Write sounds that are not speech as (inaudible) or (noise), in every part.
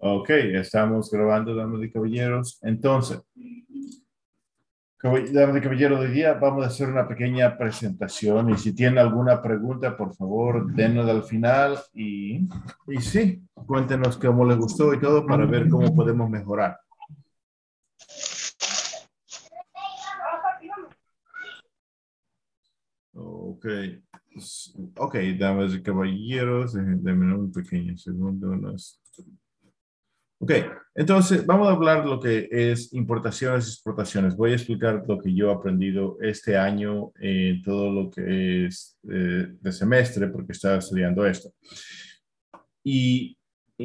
Ok, estamos grabando, damas y caballeros. Entonces, damas y caballeros, hoy día vamos a hacer una pequeña presentación y si tienen alguna pregunta, por favor, denos al final y, y sí, cuéntenos cómo les gustó y todo para ver cómo podemos mejorar. Ok, ok, damas y caballeros, denme un pequeño segundo. Ok, entonces vamos a hablar de lo que es importaciones y exportaciones. Voy a explicar lo que yo he aprendido este año en todo lo que es eh, de semestre, porque estaba estudiando esto. Y,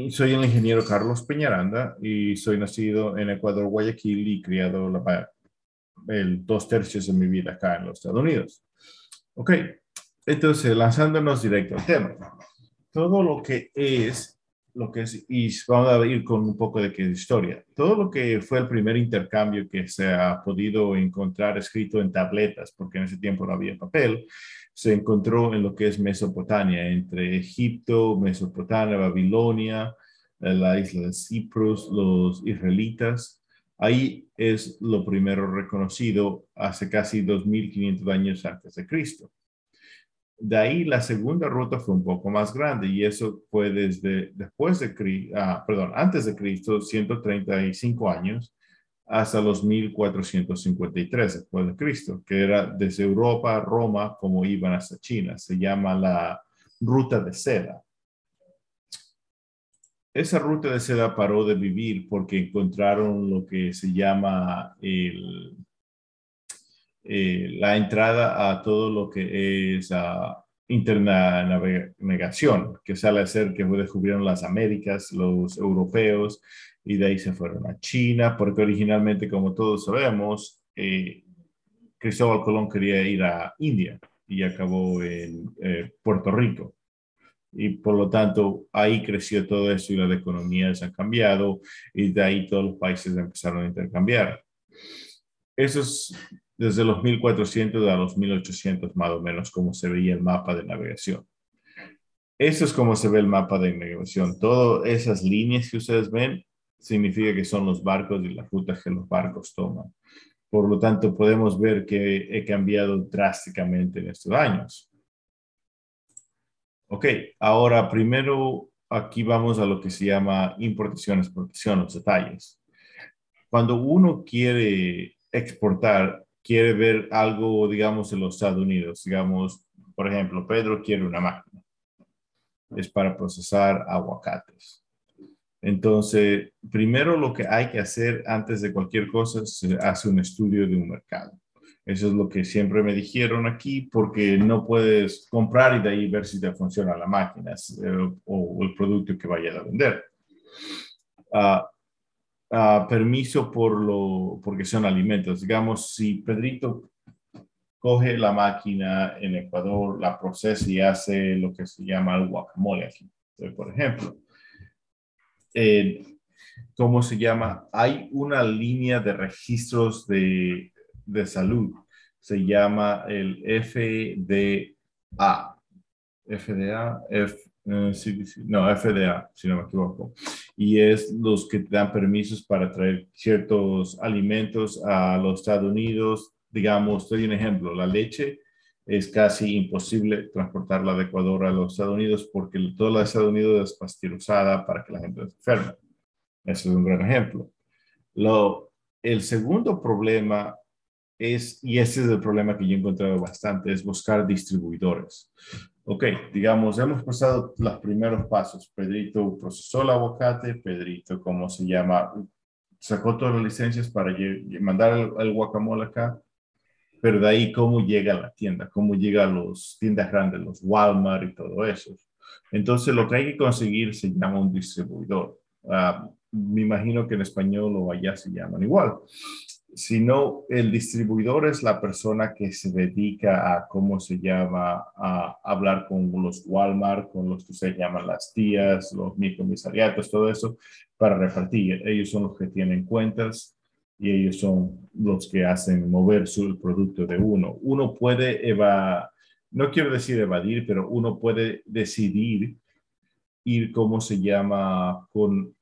soy el ingeniero Carlos Peñaranda y soy nacido en Ecuador, Guayaquil y criado la, el dos tercios de mi vida acá en los Estados Unidos. Ok, entonces lanzándonos directo al tema. Todo lo que es lo que es, y vamos a ir con un poco de historia. Todo lo que fue el primer intercambio que se ha podido encontrar escrito en tabletas, porque en ese tiempo no había papel, se encontró en lo que es Mesopotamia, entre Egipto, Mesopotamia, Babilonia, la isla de Cyprus, los israelitas. Ahí es lo primero reconocido hace casi 2500 años antes de Cristo. De ahí la segunda ruta fue un poco más grande y eso fue desde después de Cristo, ah, perdón, antes de Cristo, 135 años, hasta los 1453 después de Cristo, que era desde Europa a Roma como iban hasta China. Se llama la ruta de seda. Esa ruta de seda paró de vivir porque encontraron lo que se llama el, eh, la entrada a todo lo que es uh, interna navegación, que sale a ser que descubrieron las Américas, los europeos, y de ahí se fueron a China, porque originalmente, como todos sabemos, eh, Cristóbal Colón quería ir a India y acabó en eh, Puerto Rico. Y por lo tanto, ahí creció todo eso y las economías han cambiado y de ahí todos los países empezaron a intercambiar. Eso es desde los 1400 a los 1800 más o menos como se veía el mapa de navegación. Eso es como se ve el mapa de navegación. Todas esas líneas que ustedes ven significa que son los barcos y las rutas que los barcos toman. Por lo tanto, podemos ver que he cambiado drásticamente en estos años. Ok, ahora primero aquí vamos a lo que se llama importación, exportación, los detalles. Cuando uno quiere exportar, quiere ver algo, digamos, en los Estados Unidos. Digamos, por ejemplo, Pedro quiere una máquina. Es para procesar aguacates. Entonces, primero lo que hay que hacer antes de cualquier cosa se hace un estudio de un mercado. Eso es lo que siempre me dijeron aquí, porque no puedes comprar y de ahí ver si te funciona la máquina eh, o el producto que vayas a vender. Uh, permiso por lo, porque son alimentos. Digamos, si Pedrito coge la máquina en Ecuador, la procesa y hace lo que se llama el guacamole aquí, por ejemplo. Eh, ¿Cómo se llama? Hay una línea de registros de, de salud. Se llama el FDA. FDA, F, eh, no, FDA, si no me equivoco y es los que te dan permisos para traer ciertos alimentos a los Estados Unidos. Digamos, doy un ejemplo, la leche es casi imposible transportarla de Ecuador a los Estados Unidos porque toda la de Estados Unidos es pasteurizada para que la gente se enferme. Ese es un gran ejemplo. Lo, el segundo problema es, y ese es el problema que yo he encontrado bastante, es buscar distribuidores. Ok, digamos, hemos pasado los primeros pasos. Pedrito procesó el aguacate, Pedrito, ¿cómo se llama? Sacó todas las licencias para mandar el, guacamole acá, pero de ahí cómo llega a la tienda, cómo llega a los tiendas grandes, los Walmart y todo eso. Entonces, lo que hay que conseguir se llama un distribuidor. Ah, me imagino que en español o allá se llaman igual sino el distribuidor es la persona que se dedica a, ¿cómo se llama?, a hablar con los Walmart, con los que se llaman las tías, los micromisariatos, todo eso, para repartir. Ellos son los que tienen cuentas y ellos son los que hacen mover su producto de uno. Uno puede evadir, no quiero decir evadir, pero uno puede decidir ir, ¿cómo se llama?, con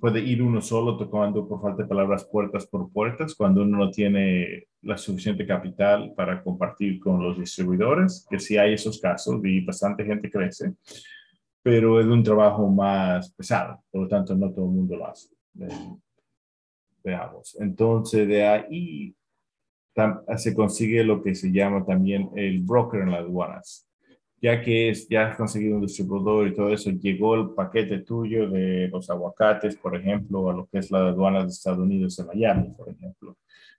puede ir uno solo tocando, por falta de palabras, puertas por puertas, cuando uno no tiene la suficiente capital para compartir con los distribuidores, que sí hay esos casos y bastante gente crece, pero es un trabajo más pesado, por lo tanto no todo el mundo lo hace. Veamos. Entonces, de ahí se consigue lo que se llama también el broker en las aduanas. Ya que es, ya has conseguido un distribuidor y todo eso, llegó el paquete tuyo de los aguacates, por ejemplo, a lo que es la aduana de Estados Unidos en Miami, por ejemplo.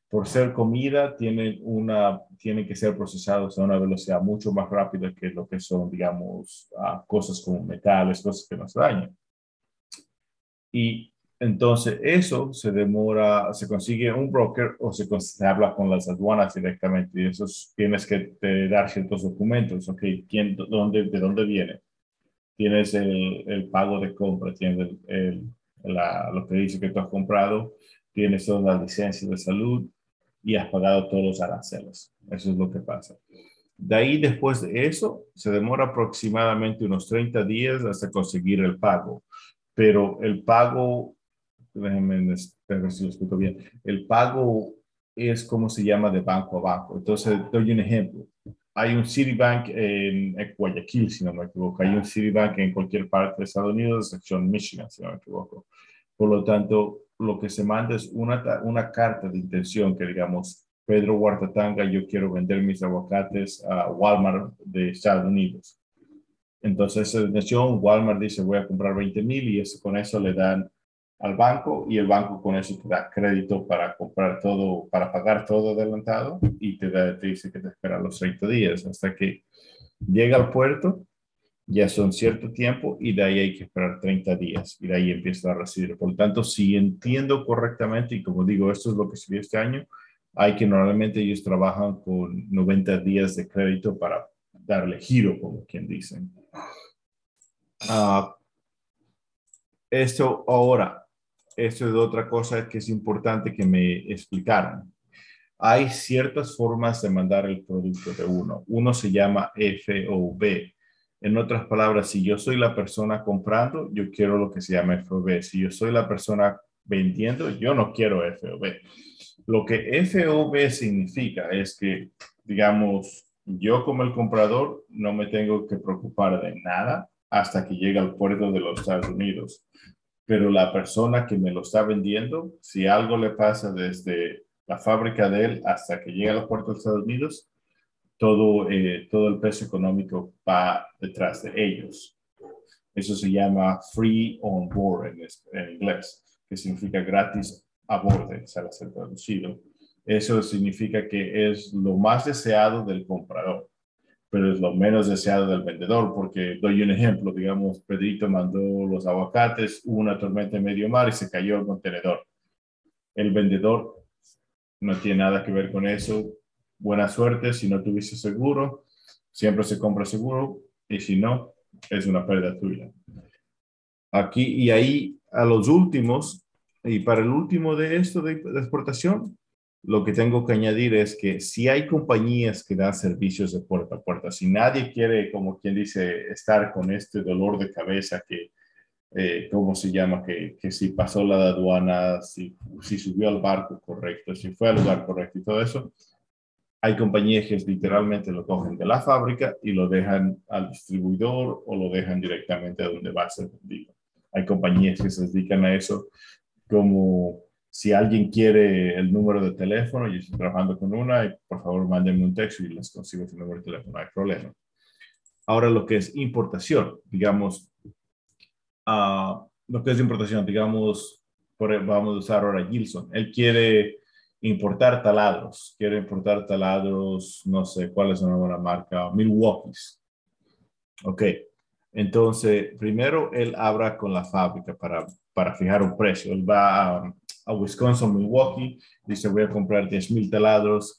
Por ser comida, tienen, una, tienen que ser procesados a una velocidad mucho más rápida que lo que son, digamos, cosas como metales, cosas que nos dañan. Y entonces, eso se demora, se consigue un broker o se, habla con las aduanas directamente y eso tienes que dar ciertos documentos. Ok, ¿quién, dónde, ¿de dónde viene? Tienes el, el pago de compra, tienes el, la, lo que dice que tú has comprado, tienes todas las licencias de salud y has pagado todos los aranceles. Eso es lo que pasa. De ahí, después de eso, se demora aproximadamente unos 30 días hasta conseguir el pago. Pero el pago déjenme ver si lo explico bien. El pago es como se llama de banco a banco. Entonces, doy un ejemplo. Hay un Citibank en Guayaquil, si no me equivoco. Hay un Citibank en cualquier parte de Estados Unidos, sección Michigan, si no me equivoco. Por lo tanto, lo que se manda es una, una carta de intención que digamos, Pedro Huartatanga, yo quiero vender mis aguacates a Walmart de Estados Unidos. Entonces, esa intención, Walmart dice, voy a comprar 20 mil y eso, con eso le dan al banco y el banco con eso te da crédito para comprar todo, para pagar todo adelantado y te, da, te dice que te espera los 30 días hasta que llega al puerto, ya son cierto tiempo y de ahí hay que esperar 30 días y de ahí empieza a recibir. Por lo tanto, si entiendo correctamente y como digo, esto es lo que se este año, hay que normalmente ellos trabajan con 90 días de crédito para darle giro, como quien dicen. Uh, esto ahora, esto es otra cosa que es importante que me explicaran. Hay ciertas formas de mandar el producto de uno. Uno se llama FOB. En otras palabras, si yo soy la persona comprando, yo quiero lo que se llama FOB. Si yo soy la persona vendiendo, yo no quiero FOB. Lo que FOB significa es que, digamos, yo como el comprador no me tengo que preocupar de nada hasta que llegue al puerto de los Estados Unidos pero la persona que me lo está vendiendo, si algo le pasa desde la fábrica de él hasta que llega a los puertos de Estados Unidos, todo, eh, todo el peso económico va detrás de ellos. Eso se llama free on board en, inglés, que significa gratis a bordo, sale ser traducido. Eso significa que es lo más deseado del comprador pero es lo menos deseado del vendedor, porque doy un ejemplo, digamos, Pedrito mandó los aguacates, hubo una tormenta en medio mar y se cayó el contenedor. El vendedor no tiene nada que ver con eso. Buena suerte, si no tuviste seguro, siempre se compra seguro y si no, es una pérdida tuya. Aquí y ahí a los últimos, y para el último de esto de exportación, lo que tengo que añadir es que si hay compañías que dan servicios de puerta a puerta, si nadie quiere, como quien dice, estar con este dolor de cabeza que, eh, ¿cómo se llama? Que, que, si pasó la aduana, si, si subió al barco correcto, si fue al lugar correcto y todo eso, hay compañías que literalmente lo cogen de la fábrica y lo dejan al distribuidor o lo dejan directamente a donde va a ser vendido. Hay compañías que se dedican a eso como si alguien quiere el número de teléfono, yo estoy trabajando con una, y por favor mándenme un texto y les consigo ese número de teléfono, no hay problema. Ahora lo que es importación, digamos, uh, lo que es importación, digamos, por, vamos a usar ahora Gilson, él quiere importar taladros, quiere importar taladros, no sé cuál es una buena marca, Milwaukee's. Ok, entonces primero él habla con la fábrica para, para fijar un precio, él va a a Wisconsin, Milwaukee, dice voy a comprar 10 mil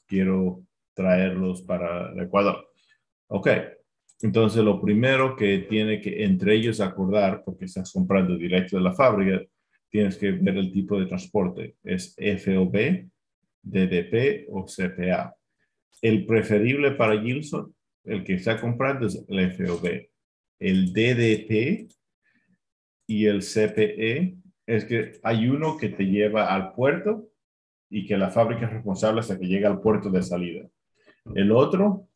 quiero traerlos para Ecuador. Ok, entonces lo primero que tiene que entre ellos acordar, porque estás comprando directo de la fábrica, tienes que ver el tipo de transporte, es FOB, DDP o CPA. El preferible para Gilson, el que está comprando es el FOB. El DDP y el CPE es que hay uno que te lleva al puerto y que la fábrica es responsable hasta que llega al puerto de salida. El otro,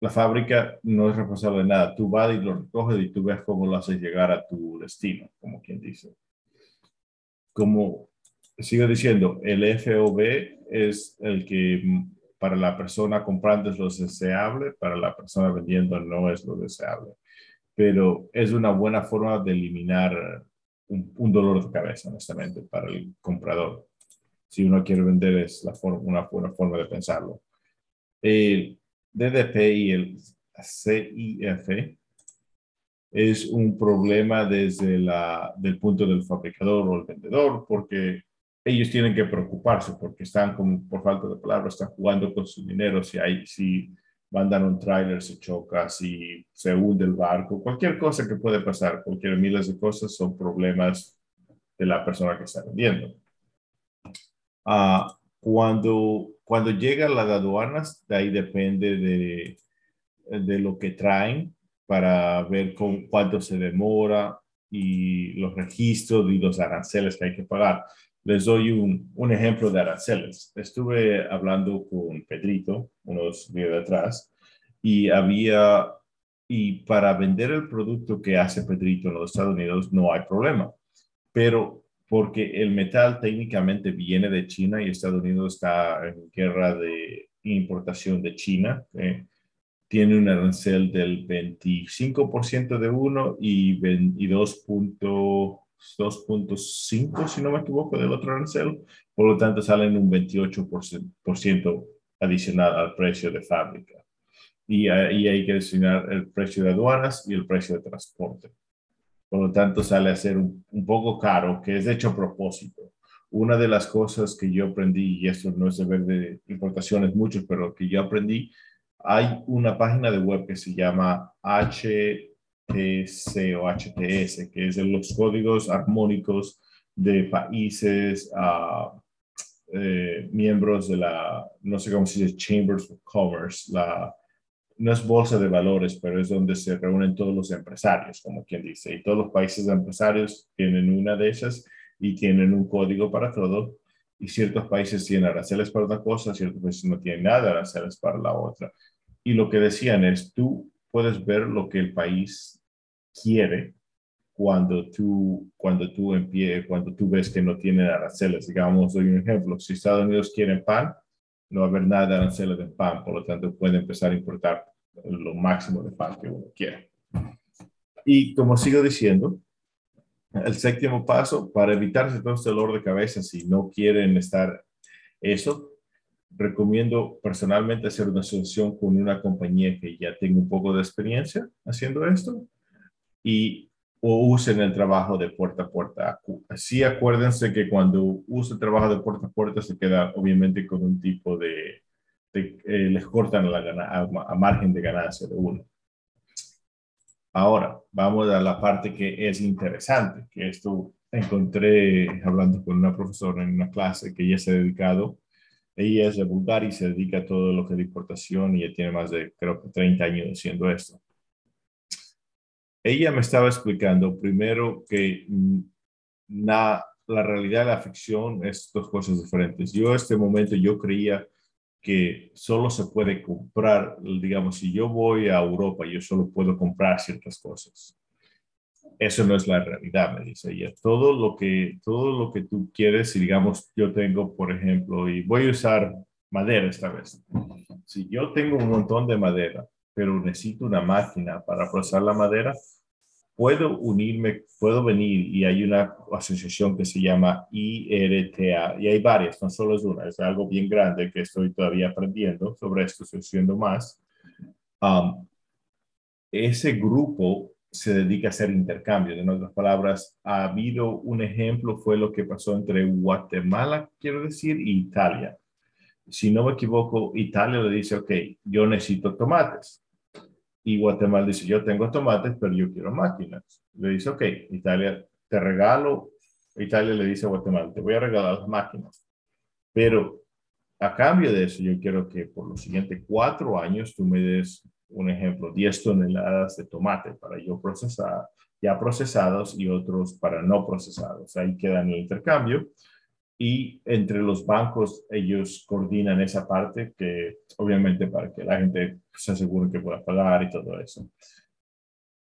la fábrica no es responsable de nada. Tú vas y lo recoges y tú ves cómo lo haces llegar a tu destino, como quien dice. Como sigo diciendo, el FOB es el que para la persona comprando es lo deseable, para la persona vendiendo no es lo deseable. Pero es una buena forma de eliminar un, dolor de cabeza, honestamente, para el comprador. Si uno quiere vender es la forma, una buena forma de pensarlo. El DDP y el CIF es un problema desde la, del punto del fabricador o el vendedor, porque ellos tienen que preocuparse porque están, como por falta de palabras, están jugando con su dinero. Si, hay, si mandan un tráiler, se choca, si se hunde el barco, cualquier cosa que puede pasar, cualquier miles de cosas son problemas de la persona que está vendiendo. Ah, cuando, cuando llegan las aduanas, de ahí depende de, de lo que traen para ver con cuánto se demora y los registros y los aranceles que hay que pagar. Les doy un, un ejemplo de aranceles. Estuve hablando con Pedrito unos días atrás y había, y para vender el producto que hace Pedrito en los Estados Unidos no hay problema, pero porque el metal técnicamente viene de China y Estados Unidos está en guerra de importación de China. ¿eh? tiene un arancel del 25% de uno y, y 2.5, si no me equivoco, del otro arancel. Por lo tanto, salen un 28% adicional al precio de fábrica. Y ahí hay que destinar el precio de aduanas y el precio de transporte. Por lo tanto, sale a ser un, un poco caro, que es de hecho a propósito. Una de las cosas que yo aprendí, y esto no es de ver de importaciones mucho, pero que yo aprendí, hay una página de web que se llama H HTS, que es de los códigos armónicos de países uh, eh, miembros de la, no sé cómo se dice, Chambers of Commerce, la, no es bolsa de valores, pero es donde se reúnen todos los empresarios, como quien dice, y todos los países empresarios tienen una de esas y tienen un código para todo, y ciertos países tienen aranceles para una cosa, ciertos países no tienen nada de aranceles para la otra. Y lo que decían es, tú puedes ver lo que el país quiere cuando tú, cuando tú empie, cuando tú ves que no tiene aranceles. Digamos, doy un ejemplo, si Estados Unidos quiere pan, no va a haber nada de aranceles de pan, por lo tanto puede empezar a importar lo máximo de pan que uno quiera. Y como sigo diciendo, el séptimo paso, para evitarse todo este dolor de cabeza, si no quieren estar eso, recomiendo personalmente hacer una asociación con una compañía que ya tenga un poco de experiencia haciendo esto y o usen el trabajo de puerta a puerta. Sí, acuérdense que cuando usa el trabajo de puerta a puerta se queda obviamente con un tipo de, eh, les cortan la a, margen de ganancia de uno. Ahora, vamos a la parte que es interesante, que esto encontré hablando con una profesora en una clase que ella se ha dedicado, ella es de Bulgaria y se dedica a todo lo que es de importación y ya tiene más de, creo que 30 años haciendo esto ella me estaba explicando primero que mm, la, la realidad de la ficción es dos cosas diferentes. Yo en este momento yo creía que solo se puede comprar, digamos, si yo voy a Europa, yo solo puedo comprar ciertas cosas. Eso no es la realidad, me dice ella. Todo lo que, todo lo que tú quieres, si digamos, yo tengo, por ejemplo, y voy a usar madera esta vez. Si yo tengo un montón de madera, pero necesito una máquina para procesar la madera, puedo unirme, puedo venir y hay una asociación que se llama IRTA y hay varias, no solo es una, es algo bien grande que estoy todavía aprendiendo sobre esto, estoy haciendo más. Um, ese grupo se dedica a hacer intercambios. En otras palabras, ha habido un ejemplo, fue lo que pasó entre Guatemala, quiero decir, e Italia. Si no me equivoco, Italia le dice, ok, yo necesito tomates y Guatemala dice, yo tengo tomates, pero yo quiero máquinas. Le dice, ok, Italia, te regalo. Italia le dice a Guatemala, te voy a regalar las máquinas. Pero a cambio de eso, yo quiero que por los siguientes cuatro años tú me des un ejemplo, 10 toneladas de tomate para yo procesar, ya procesados y otros para no procesados. Ahí queda el intercambio. Y entre los bancos, ellos coordinan esa parte que obviamente para que la gente se asegure que pueda pagar y todo eso.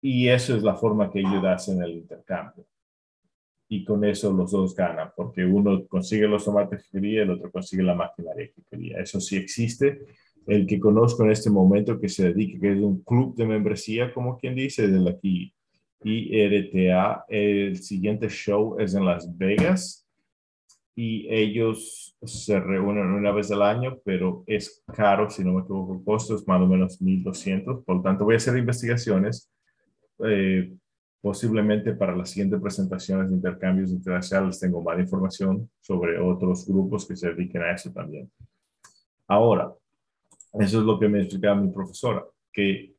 Y eso es la forma que ellos hacen el intercambio. Y con eso los dos ganan, porque uno consigue los tomates que quería, el otro consigue la maquinaria que quería. Eso sí existe el que conozco en este momento que se dedique, que es un club de membresía, como quien dice, de aquí IRTA. El siguiente show es en Las Vegas y ellos se reúnen una vez al año, pero es caro, si no me equivoco, el costo es más o menos 1.200. Por lo tanto, voy a hacer investigaciones, eh, posiblemente para las siguientes presentaciones de intercambios internacionales tengo más información sobre otros grupos que se dediquen a eso también. Ahora, eso es lo que me explicaba mi profesora, que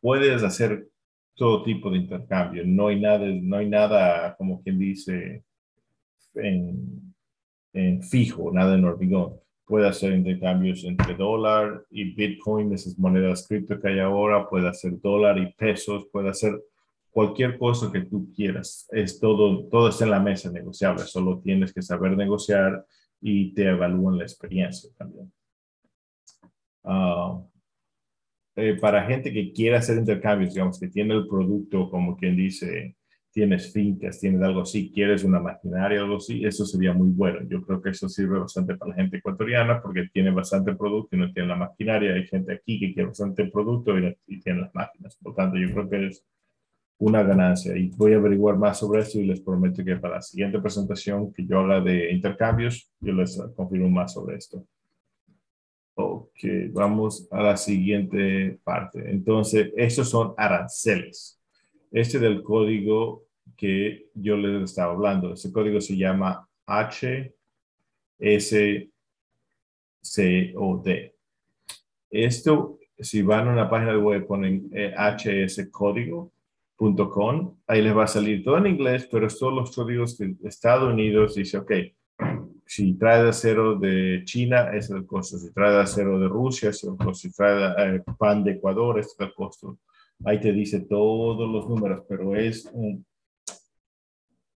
puedes hacer todo tipo de intercambio. No hay nada, no hay nada como quien dice, en, fijo, nada en hormigón. Puede hacer intercambios entre dólar y Bitcoin, esas monedas cripto que hay ahora. Puede hacer dólar y pesos. Puede hacer cualquier cosa que tú quieras. Es todo, todo está en la mesa negociable. Solo tienes que saber negociar y te evalúan la experiencia también. Ah, eh, para gente que quiera hacer intercambios, digamos, que tiene el producto, como quien dice, tienes fincas, tienes algo así, quieres una maquinaria algo así, eso sería muy bueno. Yo creo que eso sirve bastante para la gente ecuatoriana porque tiene bastante producto y no tiene la maquinaria. Hay gente aquí que quiere bastante producto y, y tiene las máquinas. Por tanto, yo creo que es una ganancia. Y voy a averiguar más sobre eso y les prometo que para la siguiente presentación que yo haga de intercambios, yo les confirmo más sobre esto. Ok, vamos a la siguiente parte. Entonces, estos son aranceles. Este del código que yo les estaba hablando. Ese código se llama HSCOD. Esto, si van a una página web, ponen eh, hscódigo.com, ahí les va a salir todo en inglés, pero es todos los códigos de Estados Unidos. Dice, ok, si trae acero de China, es el costo. Si trae acero de Rusia, es el costo. Si trae eh, pan de Ecuador, es el costo. Ahí te dice todos los números, pero es un,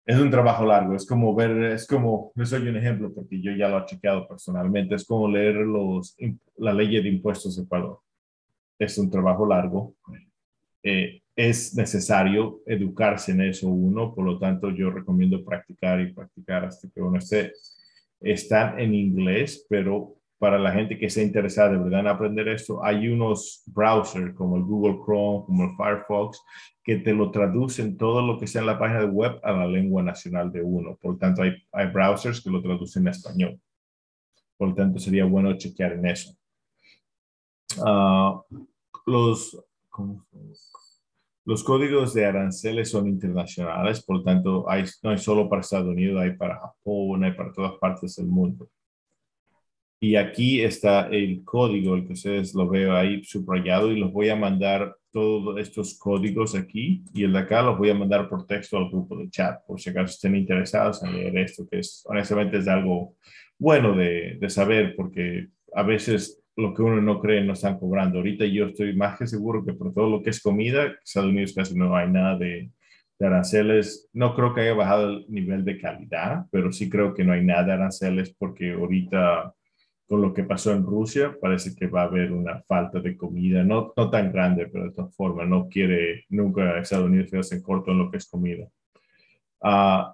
es un trabajo largo. Es como ver, es como, les doy un ejemplo porque yo ya lo he chequeado personalmente. Es como leer los, la ley de impuestos de Ecuador. Es un trabajo largo. Eh, es necesario educarse en eso uno, por lo tanto yo recomiendo practicar y practicar hasta que uno esté están en inglés, pero para la gente que esté interesada de verdad en aprender esto, hay unos browsers como el Google Chrome, como el Firefox, que te lo traducen todo lo que sea en la página web a la lengua nacional de uno. Por tanto, hay, browsers que lo traducen a español. Por tanto, sería bueno chequear en eso. Uh, los, ¿cómo los códigos de aranceles son internacionales, por tanto, hay, no hay solo para Estados Unidos, hay para Japón, hay para todas partes del mundo. Y aquí está el código, el que ustedes lo veo ahí subrayado y los voy a mandar todos estos códigos aquí y el de acá los voy a mandar por texto al grupo de chat, por si acaso estén interesados en leer esto, que es honestamente es algo bueno de, de saber porque a veces lo que uno no cree no están cobrando. Ahorita yo estoy más que seguro que por todo lo que es comida, Estados Unidos casi no hay nada de, aranceles. No creo que haya bajado el nivel de calidad, pero sí creo que no hay nada de aranceles porque ahorita con lo que pasó en Rusia parece que va a haber una falta de comida, no, no tan grande, pero de todas formas no quiere nunca Estados Unidos quedarse en corto en lo que es comida. Uh,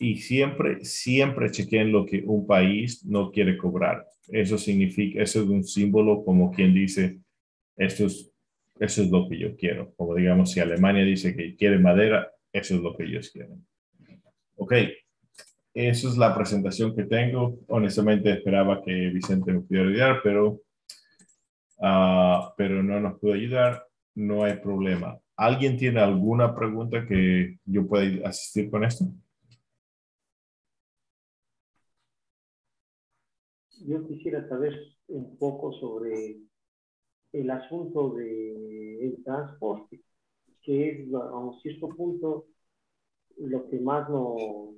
y siempre, siempre chequen lo que un país no quiere cobrar. Eso significa, eso es un símbolo como quien dice, esto es, eso es lo que yo quiero. Como digamos, si Alemania dice que quiere madera, eso es lo que ellos quieren. Ok, esa es la presentación que tengo. Honestamente esperaba que Vicente me pudiera ayudar, pero, uh, pero no nos pudo ayudar. No hay problema. ¿Alguien tiene alguna pregunta que yo pueda asistir con esto? yo quisiera saber un poco sobre el asunto del transporte, que es a un cierto punto lo que más nos,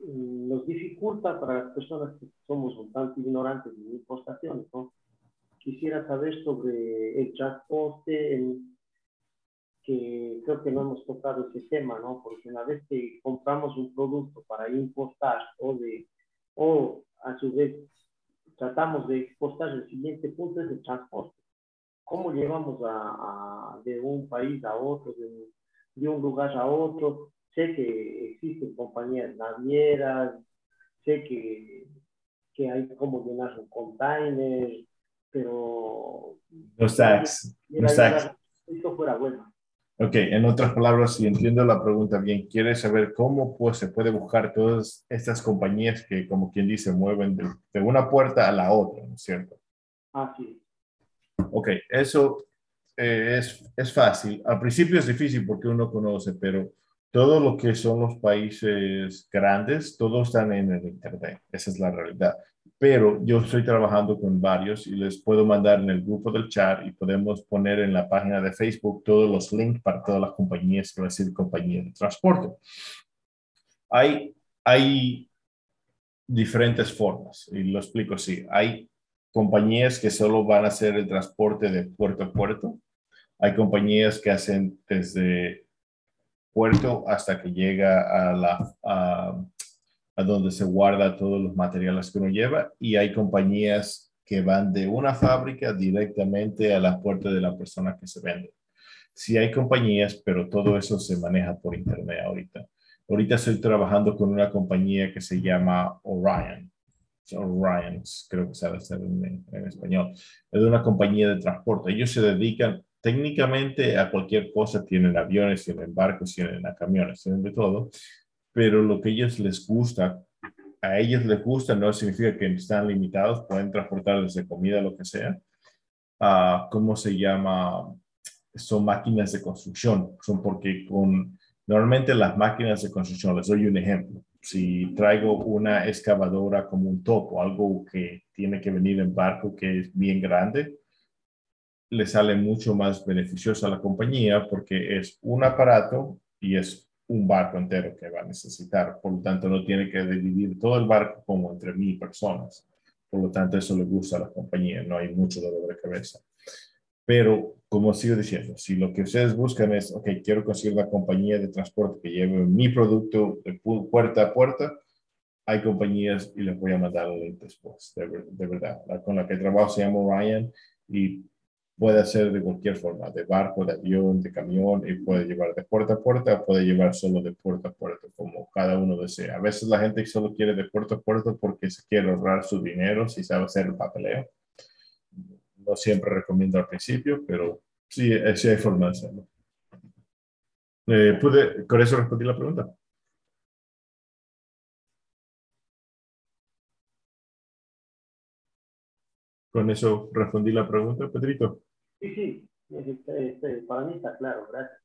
nos dificulta para las personas que somos un tanto ignorantes de importaciones, ¿no? quisiera saber sobre el transporte, que creo que no hemos tocado ese tema, ¿no? Porque una vez que compramos un producto para importar o, de, o a su vez tratamos de exportar, el siguiente punto es el transporte. ¿Cómo llevamos a, de un país a otro, de, de un lugar a otro? Sé que existen compañías navieras, sé que, que hay como llenar un container, pero... Los tax. Los tax. Esto fuera bueno. Ok, en otras palabras, si entiendo la pregunta bien, ¿quieres saber cómo pues, se puede buscar todas estas compañías que, como quien dice, mueven de, una puerta a la otra, ¿no es cierto? Ah, sí. Ok, eso eh, es, es fácil. Al principio es difícil porque uno conoce, pero todo lo que son los países grandes, todos están en el Internet. Esa es la realidad. Pero yo estoy trabajando con varios y les puedo mandar en el grupo del chat y podemos poner en la página de Facebook todos los links para todas las compañías, que decir compañías de transporte. Hay, hay diferentes formas y lo explico así. Hay compañías que solo van a hacer el transporte de puerto a puerto. Hay compañías que hacen desde puerto hasta que llega a, la, a, donde se guarda todos los materiales que uno lleva y hay compañías que van de una fábrica directamente a la puerta de la persona que se vende. Sí hay compañías, pero todo eso se maneja por internet ahorita. Ahorita estoy trabajando con una compañía que se llama Orion. Orion, creo que sabe ser en, en español. Es una compañía de transporte. Ellos se dedican técnicamente a cualquier cosa, tienen aviones, tienen barcos, tienen camiones, tienen de todo, pero lo que ellos les gusta, a ellos les gusta no significa que están limitados, pueden transportar desde comida, lo que sea, a, ¿cómo se llama? Son máquinas de construcción, son porque con, normalmente las máquinas de construcción, les doy un ejemplo, si traigo una excavadora como un topo, algo que tiene que venir en barco que es bien grande, le sale mucho más beneficioso a la compañía porque es un aparato y es un barco entero que va a necesitar. Por lo tanto, no tiene que dividir todo el barco como entre mil personas. Por lo tanto, eso le gusta a la compañía. No hay mucho dolor de cabeza. Pero, como sigo diciendo, si lo que ustedes buscan es, ok, quiero conseguir una compañía de transporte que lleve mi producto de puerta a puerta, hay compañías y les voy a mandar el link después, de, de verdad. La con la que trabajo se llama Ryan y puede ser de cualquier forma, de barco, de avión, de camión, y puede llevar de puerta a puerta, puede llevar solo de puerta a puerta, como cada uno desea. A veces la gente solo quiere de puerta a puerta porque se quiere ahorrar su dinero, si sabe hacer el papeleo. No siempre recomiendo al principio, pero sí, sí hay forma de hacerlo. Eh, ¿pude, ¿Con eso respondí la pregunta? Con eso respondí la pregunta, Pedrito. Sí, sí, este, este, para mí está claro, gracias.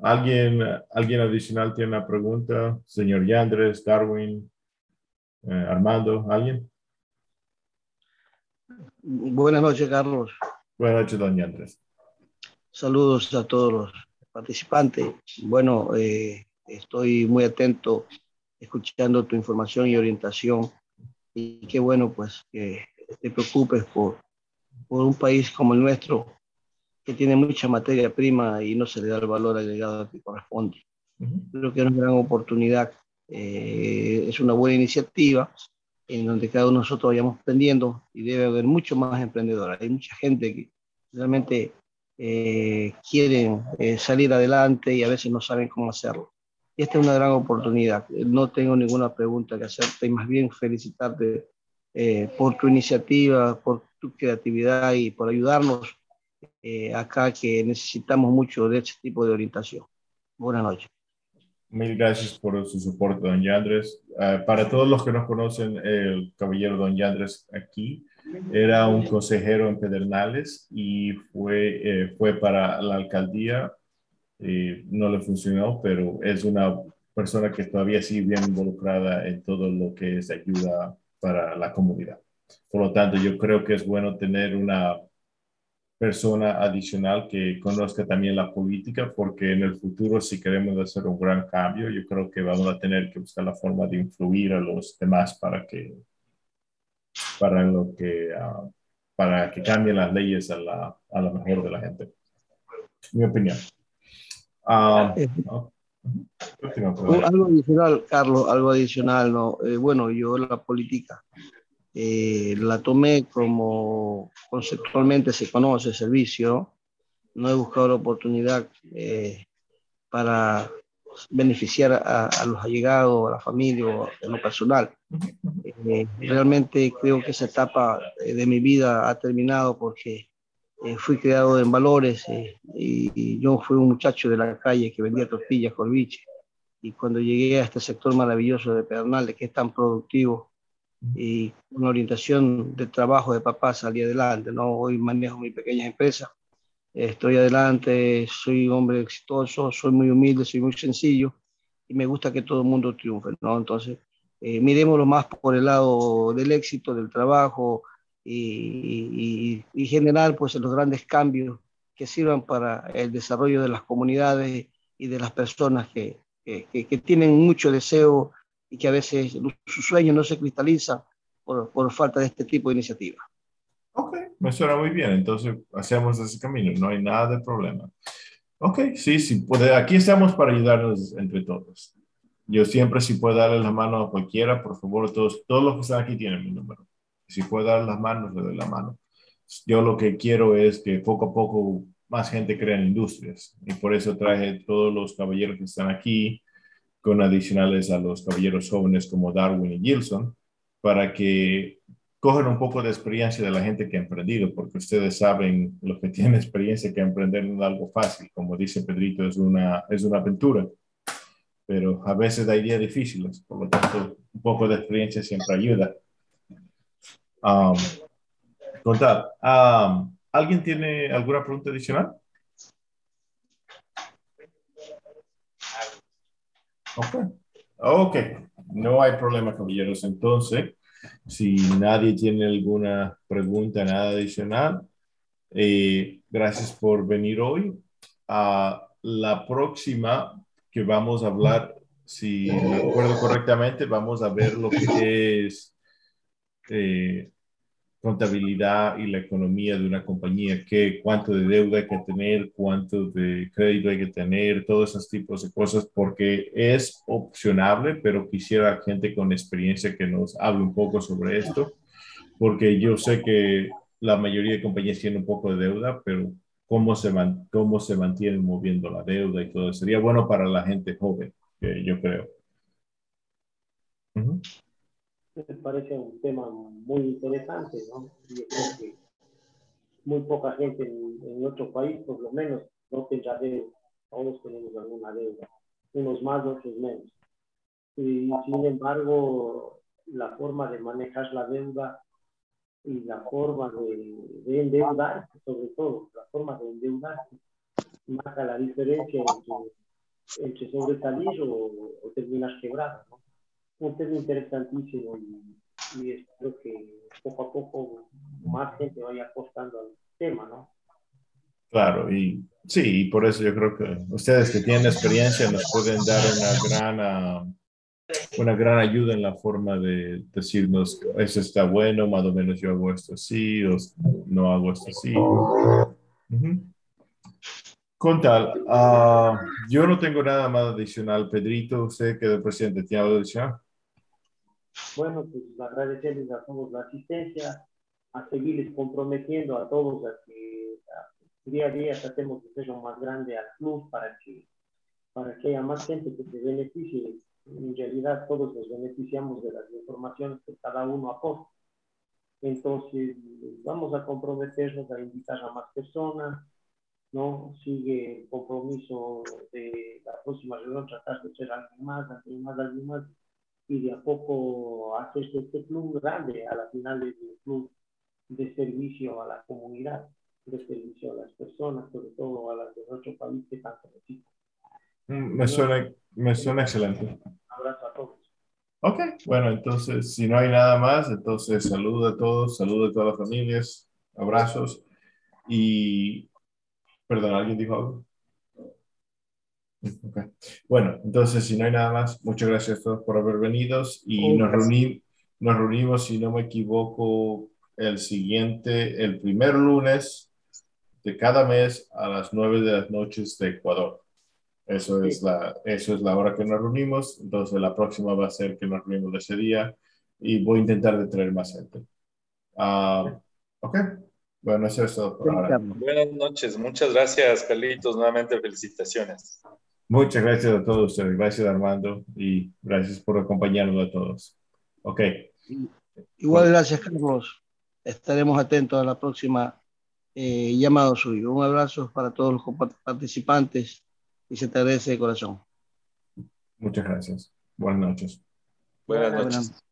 ¿Alguien, ¿Alguien adicional tiene una pregunta? Señor Yandres, Darwin, eh, Armando, ¿alguien? Buenas noches, Carlos. Buenas noches, don Yandres. Saludos a todos los participantes. Bueno, eh, estoy muy atento escuchando tu información y orientación. Y qué bueno, pues, que te preocupes por, por un país como el nuestro, que tiene mucha materia prima y no se le da el valor agregado que corresponde. Creo que es una gran oportunidad, eh, es una buena iniciativa en donde cada uno de nosotros vayamos aprendiendo y debe haber mucho más emprendedores. Hay mucha gente que realmente eh, quieren eh, salir adelante y a veces no saben cómo hacerlo. Y esta es una gran oportunidad. No tengo ninguna pregunta que hacerte y más bien felicitarte eh, por tu iniciativa, por tu creatividad y por ayudarnos eh, acá que necesitamos mucho de este tipo de orientación. Buenas noches. Mil gracias por su soporte, don Yandres. Ah, para todos los que no conocen, el caballero don Yandres aquí era un consejero en Pedernales y fue, eh, fue para la alcaldía. no le funcionó, pero es una persona que todavía sigue bien involucrada en todo lo que es ayuda para la comunidad. Por lo tanto, yo creo que es bueno tener una persona adicional que conozca también la política, porque en el futuro, si queremos hacer un gran cambio, yo creo que vamos a tener que buscar la forma de influir a los demás para que, para lo que, ah, para que cambien las leyes a la, a la mejor de la gente. Mi opinión. Eh, algo adicional, Carlos, algo adicional, ¿no? Eh, bueno, yo la política eh, la tomé como conceptualmente se conoce servicio, no he buscado la oportunidad para beneficiar a, los allegados, a la familia o en lo personal. Eh, realmente creo que esa etapa eh, de mi vida ha terminado porque eh, fui criado en valores y, yo fui un muchacho de la calle que vendía tortillas, corviche. Y cuando llegué a este sector maravilloso de Pedernales, que es tan productivo y una orientación de trabajo de papá, salí adelante. ¿no? Hoy manejo mi pequeña empresa estoy adelante, soy hombre exitoso, soy muy humilde, soy muy sencillo y me gusta que todo el mundo triunfe, ¿no? Entonces, eh, miremoslo más por el lado del éxito, del trabajo y, y, generar pues los grandes cambios que sirvan para el desarrollo de las comunidades y de las personas que, que tienen mucho deseo y que a veces sus sueños no se cristalizan por, por falta de este tipo de iniciativas. Ok, me suena muy bien. Entonces, hacemos ese camino. No hay nada de problema. Ok, sí, sí, puede. Aquí estamos para ayudarnos entre todos. Yo siempre, si puedo darle la mano a cualquiera, por favor, todos, todos los que están aquí tienen mi número. Si puedo dar las manos, le doy la mano. Yo lo que quiero es que poco a poco más gente crea industrias. Y por eso traje todos los caballeros que están aquí, con adicionales a los caballeros jóvenes como Darwin y Gilson, para que cogen un poco de experiencia de la gente que ha emprendido, porque ustedes saben, los que (laughs) tienen experiencia, que emprender no es algo fácil. Como dice Pedrito, es una, es una aventura, pero a veces hay días difíciles, por lo tanto, un poco de experiencia siempre ayuda. Um, um, ¿alguien tiene alguna pregunta adicional? Ok, no hay problema, caballeros. Entonces, si nadie tiene alguna pregunta, nada adicional, eh, gracias por venir hoy. a la próxima que vamos a hablar, si me acuerdo correctamente, vamos a ver lo que es eh, contabilidad y la economía de una compañía, qué, cuánto de deuda hay que tener, cuánto de crédito hay que tener, todos esos tipos de cosas, porque es opcionable, pero quisiera gente con experiencia que nos hable un poco sobre esto, porque yo sé que la mayoría de compañías tienen un poco de deuda, pero cómo se, man, cómo se mantienen moviendo la deuda y todo, sería bueno para la gente joven, yo creo me parece un tema muy interesante, ¿no? Yo creo que muy poca gente en, en nuestro país, por lo menos, no tendrá deuda. Todos tenemos alguna deuda, unos más, otros menos. Y sin embargo, la forma de manejar la deuda y la forma de, de endeudarse, sobre todo, la forma de endeudarse, marca la diferencia entre, entre sobresalir o, o terminar quebrado, ¿no? Un tema interesantísimo y, espero que poco a poco más gente vaya apostando al tema, ¿no? Claro, y sí, por eso yo creo que ustedes que tienen experiencia nos pueden dar una gran, ah, una gran ayuda en la forma de decirnos, eso está bueno, más o menos yo hago esto así, o no hago esto así. Con tal, ah, yo no tengo nada más adicional. Pedrito, usted que es el presidente, ¿tiene algo adicional? Bueno, pues agradecerles a todos la asistencia, a seguirles comprometiendo a todos a que día a día tratemos de ser más grande al club para que, para que haya más gente que se beneficie. En realidad todos nos beneficiamos de las informaciones que cada uno aporta. Entonces, vamos a comprometernos a invitar a más personas, ¿no? Sigue el compromiso de la próxima reunión, tratar de ser alguien más, alguien más, alguien más, y de a poco hacerse este club grande, a la final del club de servicio a la comunidad, de servicio a las personas, sobre todo a las de nuestro país que tanto necesitan. Mm, me suena, me suena excelente. Un abrazo a todos. Ok, bueno, entonces, si no hay nada más, entonces saludo a todos, saludo a todas las familias, abrazos y, perdón, ¿alguien dijo algo? Okay. Bueno, entonces, si no hay nada más, muchas gracias a todos por haber venido y nos, nos reunimos, si no me equivoco, el siguiente, el primer lunes de cada mes a las nueve de las noches de Ecuador. Eso es, la, eso es la hora que nos reunimos. Entonces, la próxima va a ser que nos reunimos ese día y voy a intentar de traer más gente. Ah, ok. Bueno, eso es todo por ahora. Buenas noches. Muchas gracias, Carlitos. Nuevamente, felicitaciones. Muchas gracias a todos ustedes. Gracias, Armando. Y gracias por acompañarnos a todos. Ok. Igual, gracias, Carlos. Estaremos atentos a la próxima eh, llamado suyo. Un abrazo para todos los participantes y se te agradece de corazón. Muchas gracias. Buenas noches. Buenas noches.